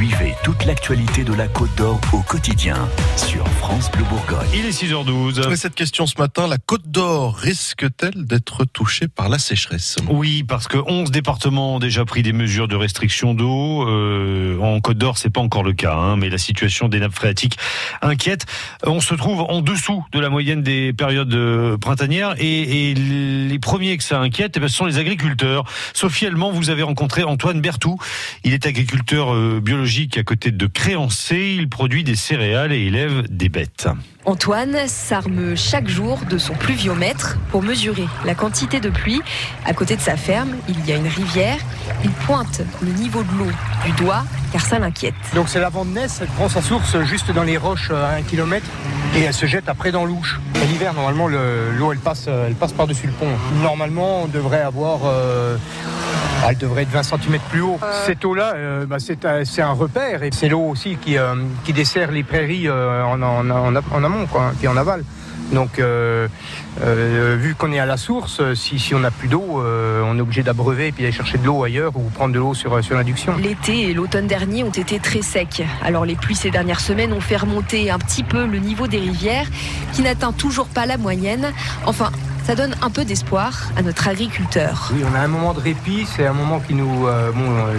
Suivez toute l'actualité de la Côte d'Or au quotidien sur France Bleu Bourgogne. Il est 6h12. Et cette question ce matin, la Côte d'Or risque-t-elle d'être touchée par la sécheresse? Oui, parce que 11 départements ont déjà pris des mesures de restriction d'eau. Euh, en Côte d'Or, c'est pas encore le cas, hein, mais la situation des nappes phréatiques inquiète. On se trouve en dessous de la moyenne des périodes euh, printanières et, et les premiers que ça inquiète, eh ben, ce sont les agriculteurs. Sophie Allemand, vous avez rencontré Antoine Bertou. Il est agriculteur euh, biologique à côté de Créancé. Il produit des céréales et élève des bêtes. Antoine s'arme chaque jour de son pluviomètre pour mesurer la quantité de pluie. À côté de sa ferme, il y a une rivière. Il pointe le niveau de l'eau du doigt car ça l'inquiète. Donc c'est la Ness, elle prend sa source juste dans les roches à un kilomètre et elle se jette après dans l'ouche. L'hiver, normalement, l'eau elle passe, elle passe par-dessus le pont. Normalement, on devrait avoir... Euh, elle devrait être 20 cm plus haut. Cette eau-là, euh, bah, c'est un repère et c'est l'eau aussi qui, euh, qui, dessert les prairies euh, en, en, en, amont, quoi, puis en aval. Donc, euh, euh, vu qu'on est à la source, si, si on n'a plus d'eau, euh, on est obligé d'abreuver et puis d'aller chercher de l'eau ailleurs ou prendre de l'eau sur, sur l'induction. L'été et l'automne dernier ont été très secs. Alors, les pluies ces dernières semaines ont fait remonter un petit peu le niveau des rivières, qui n'atteint toujours pas la moyenne. Enfin, ça donne un peu d'espoir à notre agriculteur. Oui, on a un moment de répit, c'est un moment qui nous... Euh, euh,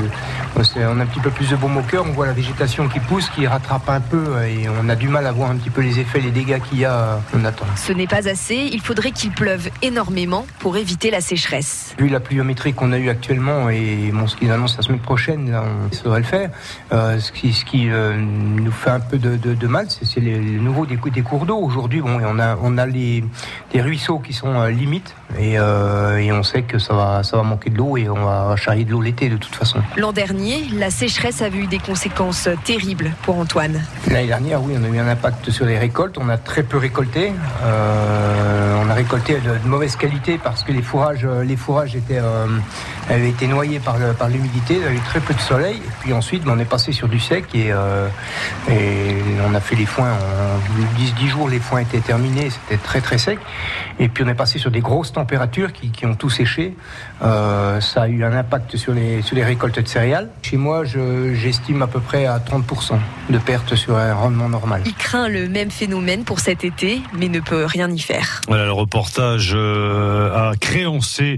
on a un petit peu plus de baume au cœur, on voit la végétation qui pousse, qui rattrape un peu et on a du mal à voir un petit peu les effets, les dégâts qu'il y a, on attend. Ce n'est pas assez, il faudrait qu'il pleuve énormément pour éviter la sécheresse. Vu la pluviométrie qu'on a eue actuellement et bon, ce qu'ils annoncent la semaine prochaine, on saurait le faire. Euh, ce qui, ce qui euh, nous fait un peu de, de, de mal, c'est les nouveaux des, des cours d'eau. Aujourd'hui, bon, on a, on a les, les ruisseaux qui sont euh, limites et, euh, et, on sait que ça va, ça va manquer de l'eau et on va charrier de l'eau l'été de toute façon. L'an dernier, la sécheresse avait eu des conséquences terribles pour Antoine. L'année dernière, oui, on a eu un impact sur les récoltes. On a très peu récolté. Euh, on a récolté de, de, mauvaise qualité parce que les fourrages, les fourrages étaient, euh, avaient été noyés par, par l'humidité. Il y avait très peu de soleil. Et puis ensuite, on est passé sur du sec et, euh, et on a fait les foins. En 10, 10 jours, les foins étaient terminés. C'était très très sec. Et puis on est passé sur des grosses températures qui, qui ont tout séché. Euh, ça a eu un impact sur les, sur les récoltes de céréales. Chez moi, j'estime à peu près à 30% de perte sur un rendement normal. Il craint le même phénomène pour cet été, mais ne peut rien y faire. Voilà le reportage euh, à Créancé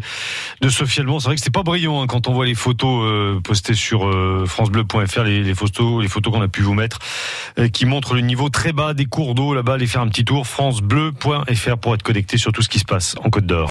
de Sophie Albon. C'est vrai que c'est pas brillant hein, quand on voit les photos euh, postées sur euh, francebleu.fr, les, photos, les photos qu'on a pu vous mettre, euh, qui montrent le niveau très bas des cours d'eau là-bas. Allez faire un petit tour francebleu.fr pour être connecté sur tout ce qui se passe en Côte d'Or.